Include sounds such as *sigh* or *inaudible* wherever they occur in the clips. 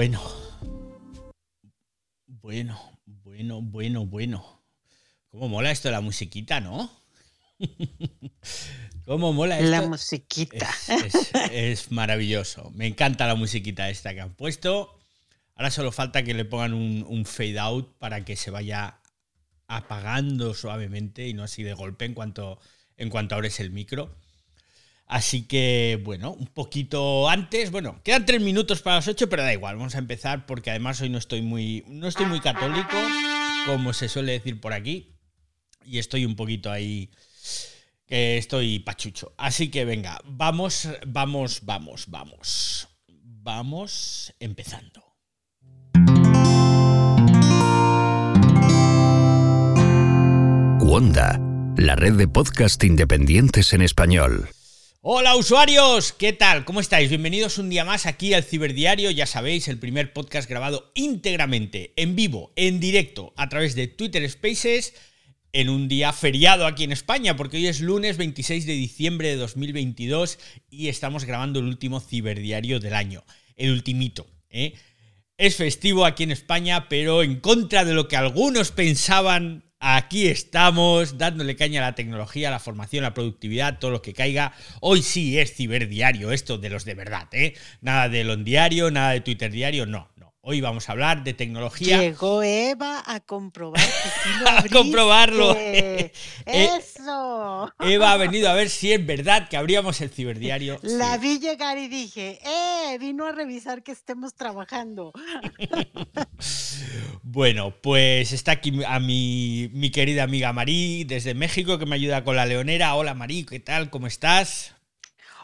Bueno. Bueno, bueno, bueno, bueno. ¿Cómo mola esto de la musiquita, no? *laughs* ¿Cómo mola esto? La musiquita. Es, maravilloso. Me encanta la musiquita esta que han puesto. Ahora solo falta que le pongan un, un fade out para que se vaya apagando suavemente y no así de golpe en cuanto, en cuanto abres el micro. Así que, bueno, un poquito antes, bueno, quedan tres minutos para las ocho, pero da igual, vamos a empezar porque además hoy no estoy muy, no estoy muy católico, como se suele decir por aquí, y estoy un poquito ahí, que estoy pachucho. Así que venga, vamos, vamos, vamos, vamos, vamos empezando. Wanda, la red de podcast independientes en español. Hola usuarios, ¿qué tal? ¿Cómo estáis? Bienvenidos un día más aquí al Ciberdiario, ya sabéis, el primer podcast grabado íntegramente, en vivo, en directo, a través de Twitter Spaces, en un día feriado aquí en España, porque hoy es lunes 26 de diciembre de 2022 y estamos grabando el último Ciberdiario del año, el ultimito, ¿eh? Es festivo aquí en España, pero en contra de lo que algunos pensaban Aquí estamos dándole caña a la tecnología, a la formación, a la productividad, todo lo que caiga. Hoy sí es ciberdiario, esto de los de verdad, ¿eh? Nada de Lon Diario, nada de Twitter Diario, no. Hoy vamos a hablar de tecnología. Llegó Eva a comprobar que sí lo *laughs* A comprobarlo. *laughs* Eh, ¡Eso! Eva ha venido a ver si es verdad que abríamos el ciberdiario. *laughs* La vi llegar y dije, ¡eh! Vino a revisar que estemos trabajando. bueno, pues está aquí a mi, mi querida amiga Marí desde México que me ayuda con la leonera. Hola Marí, ¿qué tal? ¿Cómo estás?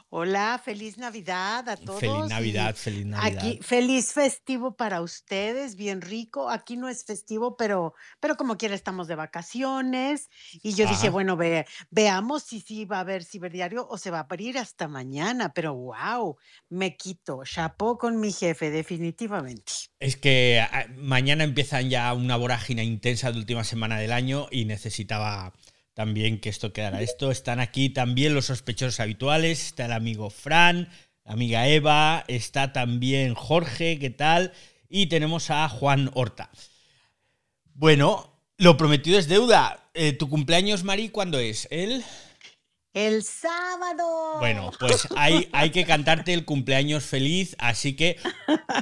Hola, feliz Navidad a todos. Feliz Navidad, feliz Navidad. Aquí, feliz festivo para ustedes, bien rico. Aquí no es festivo, pero, pero como quiera estamos de vacaciones. Y yo dije, bueno, ve, veamos si sí va a haber ciberdiario o se va a abrir hasta mañana. Pero wow, me quito. Chapó con mi jefe, definitivamente. Es que ah, mañana empiezan ya una vorágine intensa de última semana del año y necesitaba también que esto quedara esto. Están aquí también los sospechosos habituales, está el amigo Fran, la amiga Eva, está también Jorge, ¿qué tal? Y tenemos a Juan Horta. Bueno, lo prometido es deuda. Eh, ¿Tu cumpleaños, Mari, cuándo es? ¿El...? El sábado. Bueno, pues hay, hay que cantarte el cumpleaños feliz, así que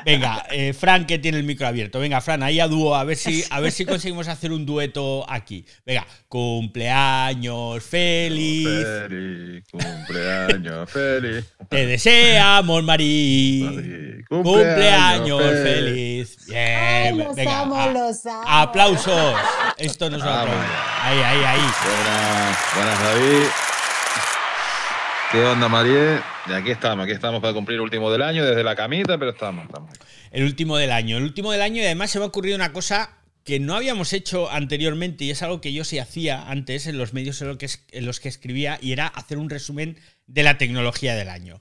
venga, eh, Fran que tiene el micro abierto. Venga, Fran, ahí a dúo, a ver si, a ver si *laughs* conseguimos hacer un dueto aquí. Venga, cumpleaños feliz. Feliz, cumpleaños feliz. Te deseamos, Marí. Cumpleaños, feliz. Bien, los venga. amo, a- los amo. aplausos. Esto nos va a Vamos. aplaudir. Ahí, ahí, ahí. Buenas, buenas David. ¿Qué onda, Marie? Y aquí estamos, aquí estamos para cumplir el último del año, desde la camita, pero estamos, estamos. El último del año. El último del año y además se me ha ocurrido una cosa que no habíamos hecho anteriormente y es algo que yo sí hacía antes en los medios en los que escribía y era hacer un resumen de la tecnología del año.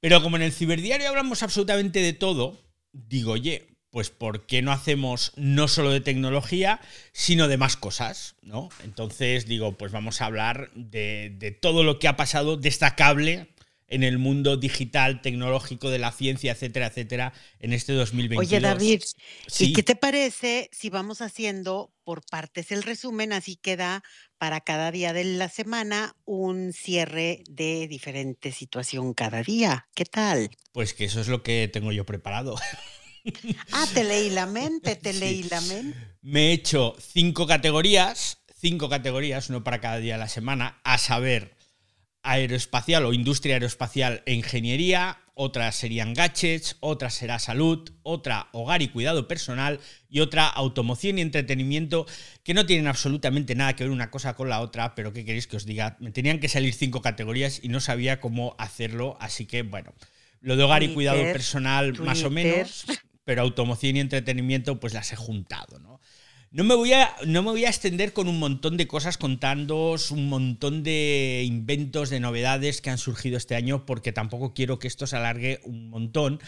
Pero como en el ciberdiario hablamos absolutamente de todo, digo, oye, pues ¿por qué no hacemos no solo de tecnología, sino de más cosas? ¿no? Entonces digo, pues vamos a hablar de, de todo lo que ha pasado destacable en el mundo digital, tecnológico, de la ciencia, etcétera, etcétera, en este 2022. Oye, David, Sí. ¿y qué te parece si vamos haciendo por partes el resumen? Así queda para cada día de la semana un cierre de diferente situación cada día. ¿Qué tal? Pues que eso es lo que tengo yo preparado. *laughs* Ah, te leí la mente, te Sí. leí la mente. Me he hecho cinco categorías, cinco categorías, uno para cada día de la semana, a saber, aeroespacial o industria aeroespacial e ingeniería, otras serían gadgets, otra será salud, otra hogar y cuidado personal y otra automoción y entretenimiento, que no tienen absolutamente nada que ver una cosa con la otra, pero ¿qué queréis que os diga? Me tenían que salir cinco categorías y no sabía cómo hacerlo, así que bueno, lo de hogar y cuidado Twitter, personal más o menos, pero automoción y entretenimiento pues las he juntado, ¿no? No me, voy a, no me voy a extender con un montón de cosas contándoos un montón de inventos, de novedades que han surgido este año, porque tampoco quiero que esto se alargue un montón.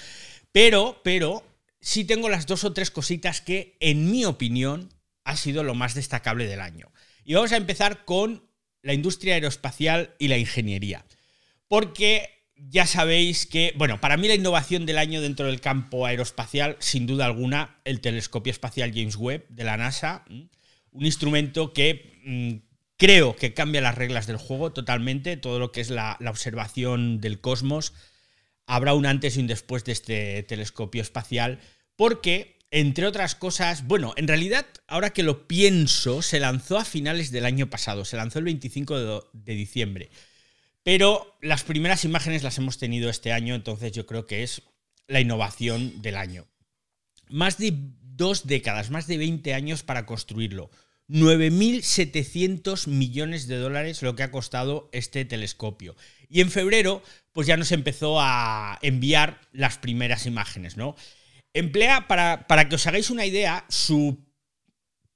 Pero, pero, sí tengo las dos o tres cositas que, en mi opinión, ha sido lo más destacable del año. Y vamos a empezar con la industria aeroespacial y la ingeniería. Porque ya sabéis que, bueno, para mí la innovación del año dentro del campo aeroespacial, sin duda alguna, el telescopio espacial James Webb de la NASA, un instrumento que mm, creo que cambia las reglas del juego totalmente, todo lo que es la observación del cosmos. Habrá un antes y un después de este telescopio espacial, porque entre otras cosas, bueno, en realidad, ahora que lo pienso, se lanzó a finales del año pasado, se lanzó el 25 de, diciembre. Pero las primeras imágenes las hemos tenido este año, entonces yo creo que es la innovación del año. Más de dos décadas, más de 20 años para construirlo. 9.700 millones de dólares lo que ha costado este telescopio. Y en febrero, pues ya nos empezó a enviar las primeras imágenes, ¿no? Emplea, para, para que os hagáis una idea, su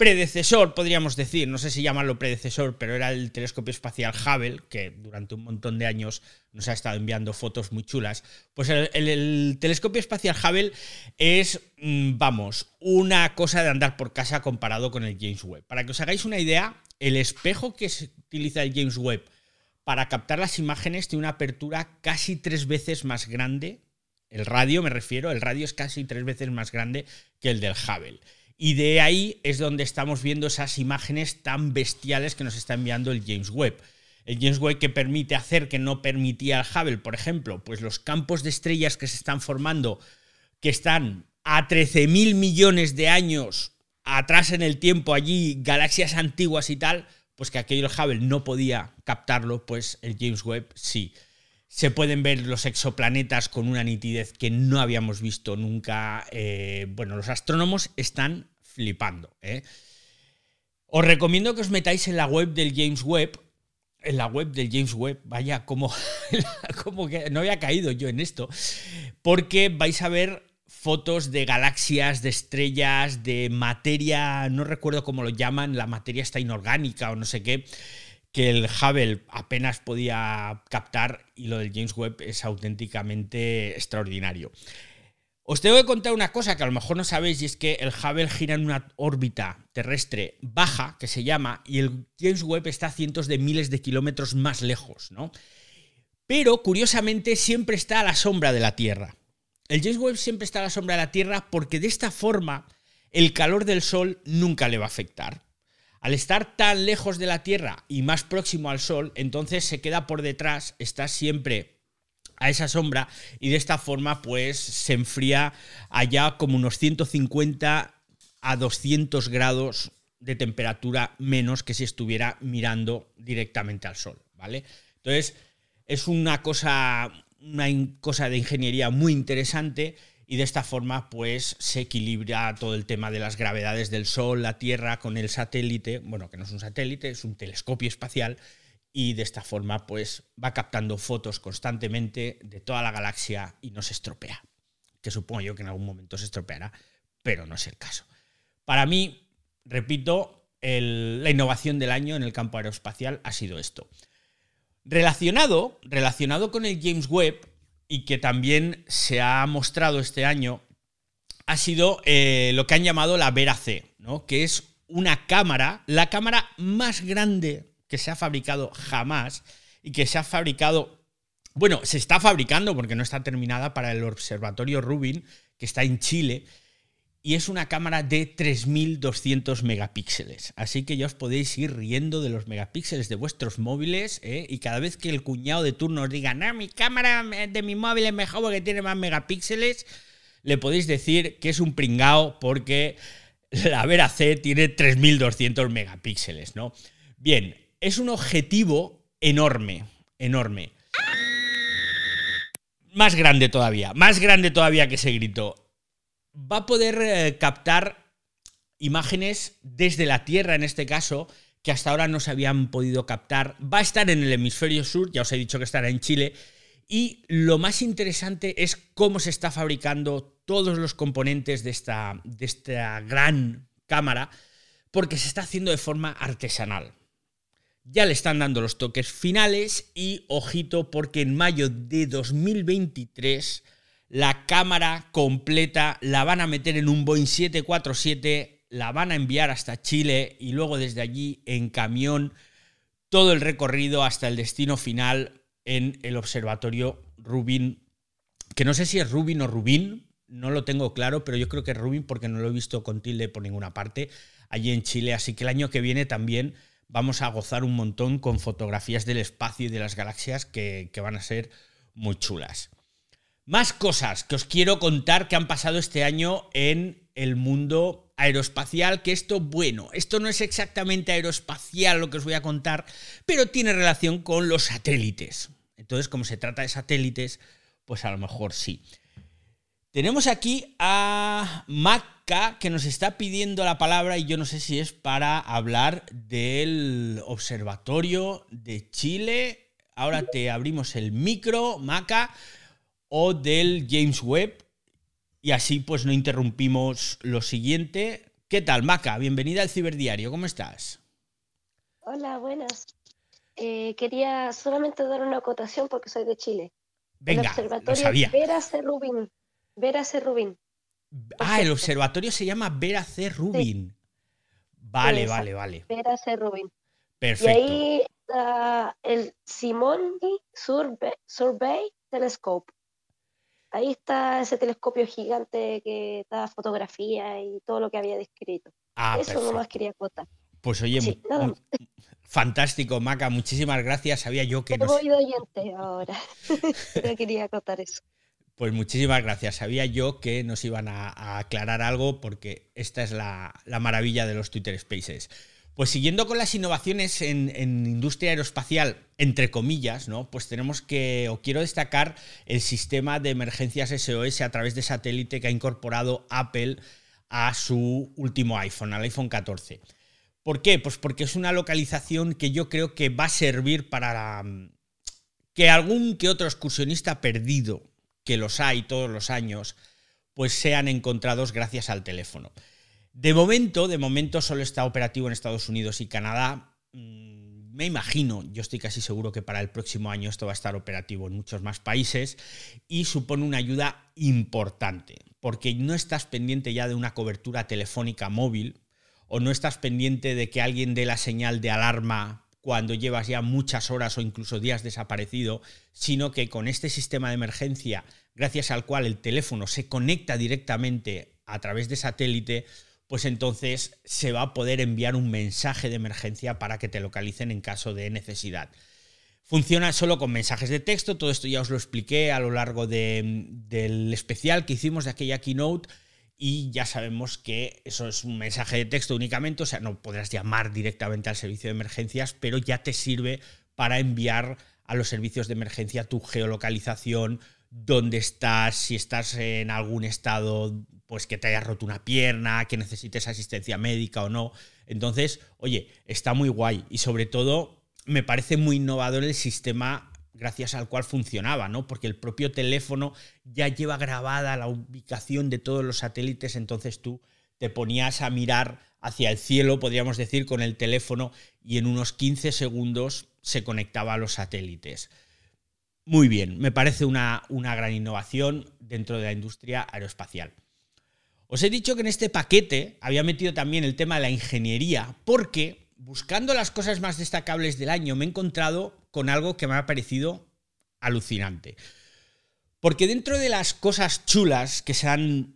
predecesor, podríamos decir, no sé si llamarlo predecesor, pero era el telescopio espacial Hubble, que durante un montón de años nos ha estado enviando fotos muy chulas. Pues el, telescopio espacial Hubble es, mm, vamos, una cosa de andar por casa comparado con el James Webb. Para que os hagáis una idea, el espejo que se utiliza el James Webb para captar las imágenes tiene una apertura casi tres veces más grande el radio me refiero, el radio es casi tres veces más grande que el del Hubble. Y de ahí es donde estamos viendo esas imágenes tan bestiales que nos está enviando el James Webb. El James Webb que permite hacer que no permitía el Hubble, por ejemplo, pues los campos de estrellas que se están formando, que están a 13.000 millones de años atrás en el tiempo, allí, galaxias antiguas y tal, pues que aquello el Hubble no podía captarlo, pues el James Webb sí se pueden ver los exoplanetas con una nitidez que no habíamos visto nunca. Eh, bueno, los astrónomos están flipando. ¿eh? Os recomiendo que os metáis en la web del James Webb. En la web del James Webb, vaya, como, *laughs* como que no había caído yo en esto. Porque vais a ver fotos de galaxias, de estrellas, de materia, no recuerdo cómo lo llaman, la materia está inorgánica o no sé qué que el Hubble apenas podía captar y lo del James Webb es auténticamente extraordinario. Os tengo que contar una cosa que a lo mejor no sabéis y es que el Hubble gira en una órbita terrestre baja, que se llama, y el James Webb está a cientos de miles de kilómetros más lejos, ¿no? Pero curiosamente siempre está a la sombra de la Tierra. El James Webb siempre está a la sombra de la Tierra porque de esta forma el calor del Sol nunca le va a afectar. Al estar tan lejos de la Tierra y más próximo al Sol, entonces se queda por detrás, está siempre a esa sombra y de esta forma pues se enfría allá como unos 150 a 200 grados de temperatura menos que si estuviera mirando directamente al Sol, ¿vale? Entonces es una cosa, una cosa de ingeniería muy interesante y de esta forma pues se equilibra todo el tema de las gravedades del Sol, la Tierra con el satélite, bueno, que no es un satélite, es un telescopio espacial y de esta forma pues va captando fotos constantemente de toda la galaxia y no se estropea, que supongo yo que en algún momento se estropeará, pero no es el caso. Para mí, repito, la innovación del año en el campo aeroespacial ha sido esto. Relacionado, relacionado con el James Webb, y que también se ha mostrado este año ha sido eh, lo que han llamado la Vera C, ¿no? que es una cámara, la cámara más grande que se ha fabricado jamás y que se ha fabricado, bueno, se está fabricando porque no está terminada para el Observatorio Rubin, que está en Chile, y es una cámara de 3200 megapíxeles. Así que ya os podéis ir riendo de los megapíxeles de vuestros móviles ¿eh? y cada vez que el cuñado de turno os diga, no, mi cámara de mi móvil es mejor porque tiene más megapíxeles, le podéis decir que es un pringao porque la Vera C tiene 3200 megapíxeles, ¿no? Bien, es un objetivo enorme, enorme. Más grande todavía, más grande todavía que ese grito va a poder eh, captar imágenes desde la Tierra, en este caso, que hasta ahora no se habían podido captar. Va a estar en el hemisferio sur, ya os he dicho que estará en Chile. Y lo más interesante es cómo se está fabricando todos los componentes de esta, de esta gran cámara, porque se está haciendo de forma artesanal. Ya le están dando los toques finales y ojito porque en mayo de 2023 la cámara completa la van a meter en un Boeing 747, la van a enviar hasta Chile y luego desde allí en camión todo el recorrido hasta el destino final en el Observatorio Rubin, que no sé si es Rubin o Rubin, no lo tengo claro, pero yo creo que es Rubin porque no lo he visto con tilde por ninguna parte allí en Chile, así que el año que viene también vamos a gozar un montón con fotografías del espacio y de las galaxias que, van a ser muy chulas. Más cosas que os quiero contar que han pasado este año en el mundo aeroespacial, que esto, bueno, esto no es exactamente aeroespacial lo que os voy a contar, pero tiene relación con los satélites. Entonces, como se trata de satélites, pues a lo mejor sí. Tenemos aquí a Maca que nos está pidiendo la palabra y yo no sé si es para hablar del Observatorio de Chile. Ahora te abrimos el micro, Maca o del James Webb. Y así pues no interrumpimos lo siguiente. ¿Qué tal, Maca? Bienvenida al Ciberdiario, ¿cómo estás? Hola, buenas. Eh, quería solamente dar una acotación porque soy de Chile. Venga, el observatorio sabía. Vera C. Rubin. Vera C. Rubin. Ah, el observatorio se llama Vera C. Rubin. Vale, vale, vale. Vera C. Rubin. Perfecto. Y ahí está el Simondi Survey, Survey Telescope. Ahí está ese telescopio gigante que da fotografía y todo lo que había descrito. Ah, Eso perfecto. nomás quería acotar. Pues oye, Sí, fantástico, Maca, muchísimas gracias. Sabía yo que Pero nos... voy de oyente ahora. *laughs* Pero quería acotar eso. Pues muchísimas gracias. Sabía yo que nos iban a, aclarar algo porque esta es la, la maravilla de los Twitter Spaces. Pues siguiendo con las innovaciones en, en industria aeroespacial, entre comillas, ¿no? Pues tenemos que, o quiero destacar el sistema de emergencias SOS a través de satélite que ha incorporado Apple a su último iPhone, al iPhone 14. ¿Por qué? Pues porque es una localización que yo creo que va a servir para mm, que algún que otro excursionista perdido, que los hay todos los años, pues sean encontrados gracias al teléfono. De momento, de momento solo está operativo en Estados Unidos y Canadá. Mm, Me imagino, yo estoy casi seguro que para el próximo año esto va a estar operativo en muchos más países y supone una ayuda importante, porque no estás pendiente ya de una cobertura telefónica móvil o no estás pendiente de que alguien dé la señal de alarma cuando llevas ya muchas horas o incluso días desaparecido, sino que con este sistema de emergencia, gracias al cual el teléfono se conecta directamente a través de satélite, pues entonces se va a poder enviar un mensaje de emergencia para que te localicen en caso de necesidad. Funciona solo con mensajes de texto, todo esto ya os lo expliqué a lo largo de- del especial que hicimos de aquella keynote y ya sabemos que eso es un mensaje de texto únicamente, o sea, no podrás llamar directamente al servicio de emergencias, pero ya te sirve para enviar a los servicios de emergencia tu geolocalización, dónde estás, si estás en algún estado, pues que te hayas roto una pierna, que necesites asistencia médica o no. Entonces, oye, está muy guay y sobre todo me parece muy innovador el sistema gracias al cual funcionaba, ¿no? Porque el propio teléfono ya lleva grabada la ubicación de todos los satélites, entonces tú te ponías a mirar hacia el cielo, podríamos decir, con el teléfono y en unos 15 segundos se conectaba a los satélites. Muy bien, me parece una, una gran innovación dentro de la industria aeroespacial. Os he dicho que en este paquete había metido también el tema de la ingeniería, porque buscando las cosas más destacables del año me he encontrado con algo que me ha parecido alucinante. Porque dentro de las cosas chulas que se han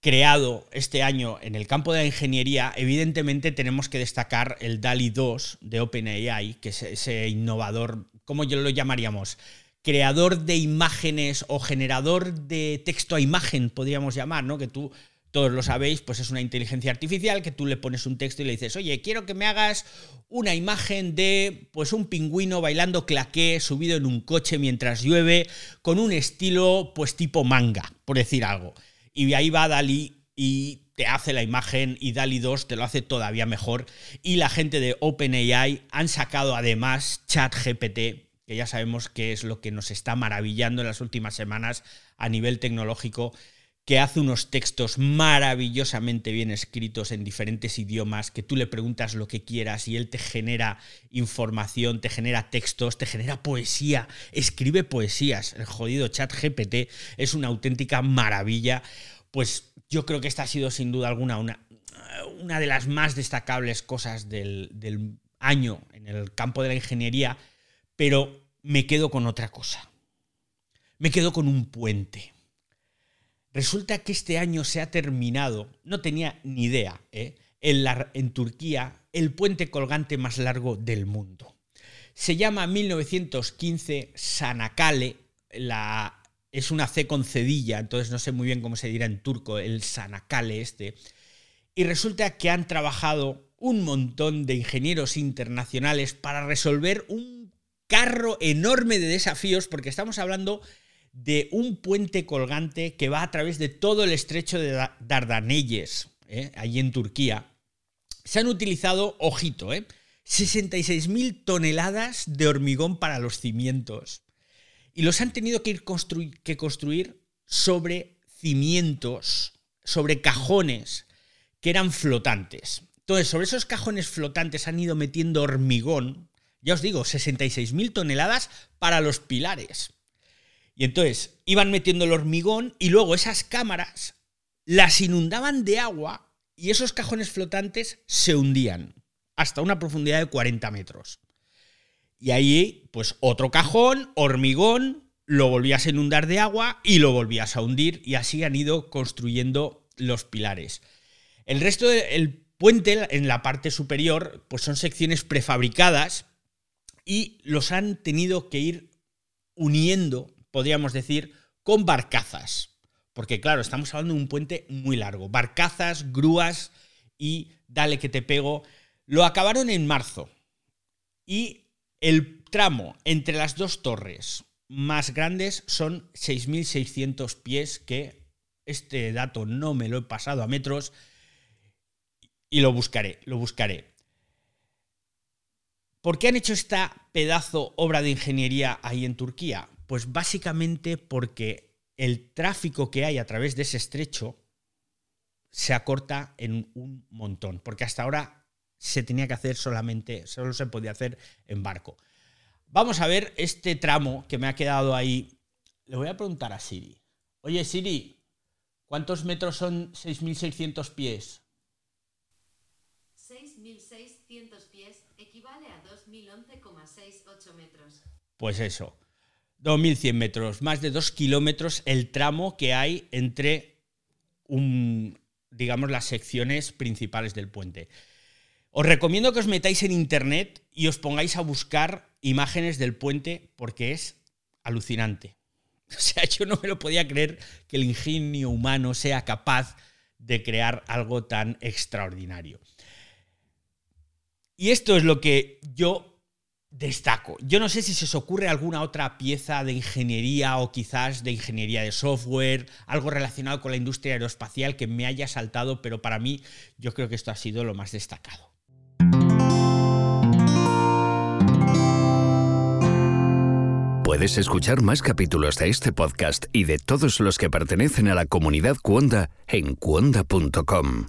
creado este año en el campo de la ingeniería, evidentemente tenemos que destacar el DALI 2 de OpenAI, que es ese innovador, ¿cómo yo lo llamaríamos? Creador de imágenes o generador de texto a imagen, podríamos llamar, ¿no? Que tú, todos lo sabéis, pues es una inteligencia artificial que tú le pones un texto y le dices, oye, quiero que me hagas una imagen de, pues un pingüino bailando claqué subido en un coche mientras llueve, con un estilo, pues tipo manga, por decir algo. Y ahí va Dali y te hace la imagen y Dali 2 te lo hace todavía mejor. Y la gente de OpenAI han sacado además ChatGPT, que ya sabemos que es lo que nos está maravillando en las últimas semanas a nivel tecnológico, que hace unos textos maravillosamente bien escritos en diferentes idiomas, que tú le preguntas lo que quieras y él te genera información, te genera textos, te genera poesía, escribe poesías. El jodido chat GPT es una auténtica maravilla. Pues yo creo que esta ha sido sin duda alguna una, una de las más destacables cosas del, del año en el campo de la ingeniería, pero me quedo con otra cosa. me quedo con un puente. Resulta que este año se ha terminado, no tenía ni idea, ¿eh? en, Turquía, el puente colgante más largo del mundo. Se llama 1915 Sanakale, es una C con cedilla, entonces no sé muy bien cómo se dirá en turco el Sanakale este. Y resulta que han trabajado un montón de ingenieros internacionales para resolver un carro enorme de desafíos, porque estamos hablando de un puente colgante que va a través de todo el estrecho de Dardanelles, ¿eh? allí en Turquía. Se han utilizado, ojito, ¿eh? 66.000 toneladas de hormigón para los cimientos. Y los han tenido que, ir que construir sobre cimientos, sobre cajones que eran flotantes. Entonces, sobre esos cajones flotantes han ido metiendo hormigón, ya os digo, 66.000 toneladas para los pilares. Y entonces iban metiendo el hormigón y luego esas cámaras las inundaban de agua y esos cajones flotantes se hundían hasta una profundidad de 40 metros. Y ahí, pues otro cajón, hormigón, lo volvías a inundar de agua y lo volvías a hundir y así han ido construyendo los pilares. El resto del puente en la parte superior, pues son secciones prefabricadas y los han tenido que ir uniendo podríamos decir, con barcazas. Porque claro, estamos hablando de un puente muy largo. Barcazas, grúas y dale que te pego. Lo acabaron en marzo. Y el tramo entre las dos torres más grandes son 6.600 pies, que este dato no me lo he pasado a metros. Y lo buscaré, lo buscaré. ¿Por qué han hecho esta pedazo obra de ingeniería ahí en Turquía? Pues básicamente porque el tráfico que hay a través de ese estrecho se acorta en un montón, porque hasta ahora se tenía que hacer solamente, solo se podía hacer en barco. Vamos a ver este tramo que me ha quedado ahí. Le voy a preguntar a Siri. Oye Siri, ¿cuántos metros son 6.600 pies? 6.600 pies equivale a 2.011,68 metros. Pues eso. 2.100 metros, más de 2 kilómetros el tramo que hay entre, un, digamos, las secciones principales del puente. Os recomiendo que os metáis en internet y os pongáis a buscar imágenes del puente porque es alucinante. *laughs* O sea, yo no me lo podía creer que el ingenio humano sea capaz de crear algo tan extraordinario. Y esto es lo que yo destaco. Yo no sé si se os ocurre alguna otra pieza de ingeniería o quizás de ingeniería de software, algo relacionado con la industria aeroespacial que me haya saltado, pero para mí yo creo que esto ha sido lo más destacado. Puedes escuchar más capítulos de este podcast y de todos los que pertenecen a la comunidad Cuonda en cuonda.com.